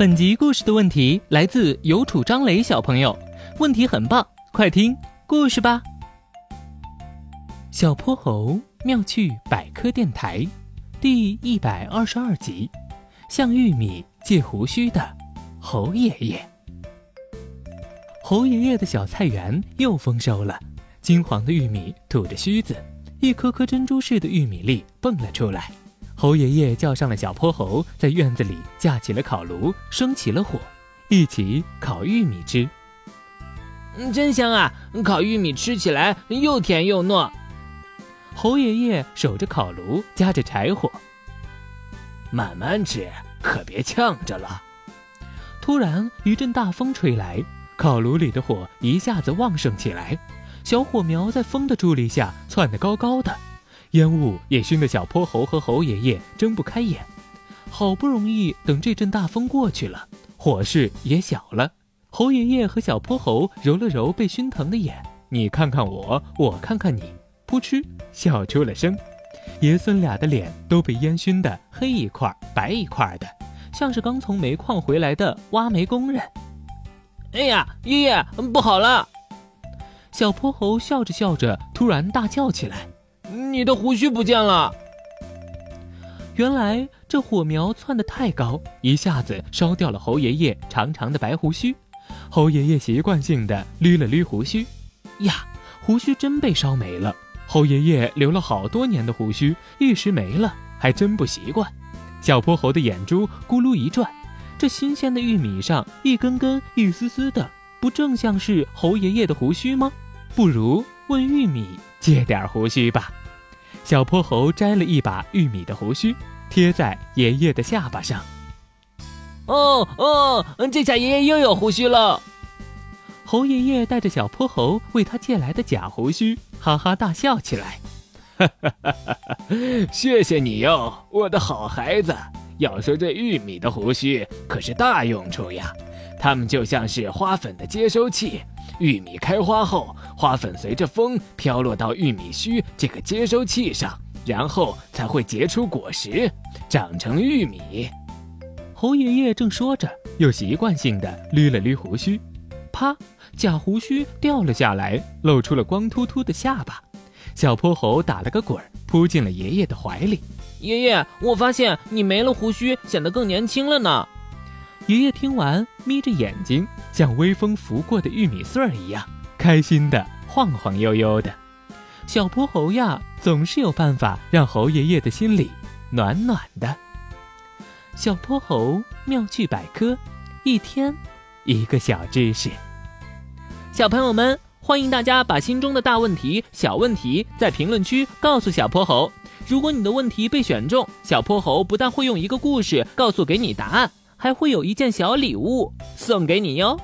本集故事的问题来自有楚张雷小朋友，问题很棒，快听故事吧。小泼猴妙趣百科电台，第一百二十二集，向玉米借胡须的猴爷爷。猴爷爷的小菜园又丰收了，金黄的玉米吐着须子，一颗颗珍珠似的玉米粒蹦了出来。猴爷爷叫上了小泼猴，在院子里架起了烤炉，生起了火，一起烤玉米吃。嗯，真香啊！烤玉米吃起来又甜又糯。猴爷爷守着烤炉，夹着柴火，慢慢吃，可别呛着了。突然一阵大风吹来，烤炉里的火一下子旺盛起来，小火苗在风的助力下窜得高高的。烟雾也熏得小泼猴和猴爷爷睁不开眼。好不容易等这阵大风过去了，火势也小了。猴爷爷和小泼猴揉了揉被熏疼的眼，你看看我，我看看你，扑哧笑出了声。爷孙俩的脸都被烟熏得黑一块白一块的，像是刚从煤矿回来的挖煤工人。哎呀，爷爷不好了！小泼猴笑着笑着，突然大叫起来。你的胡须不见了！原来这火苗窜得太高，一下子烧掉了侯爷爷长长的白胡须。侯爷爷习惯性的捋了捋胡须，呀，胡须真被烧没了。侯爷爷留了好多年的胡须，一时没了，还真不习惯。小泼猴的眼珠咕噜一转，这新鲜的玉米上一根根、一丝丝的，不正像是侯爷爷的胡须吗？不如问玉米借点胡须吧。小泼猴摘了一把玉米的胡须，贴在爷爷的下巴上。哦哦，这下爷爷又有胡须了。猴爷爷带着小泼猴为他借来的假胡须，哈哈大笑起来。哈哈哈哈哈！谢谢你哟，我的好孩子。要说这玉米的胡须可是大用处呀，它们就像是花粉的接收器。玉米开花后，花粉随着风飘落到玉米须这个接收器上，然后才会结出果实，长成玉米。猴爷爷正说着，又习惯性的捋了捋胡须，啪，假胡须掉了下来，露出了光秃秃的下巴。小泼猴打了个滚，扑进了爷爷的怀里。爷爷，我发现你没了胡须，显得更年轻了呢。爷爷听完，眯着眼睛，像微风拂过的玉米穗儿一样，开心的晃晃悠悠的。小泼猴呀，总是有办法让猴爷爷的心里暖暖的。小泼猴妙趣百科，一天一个小知识。小朋友们，欢迎大家把心中的大问题、小问题在评论区告诉小泼猴。如果你的问题被选中，小泼猴不但会用一个故事告诉给你答案。还会有一件小礼物送给你哟。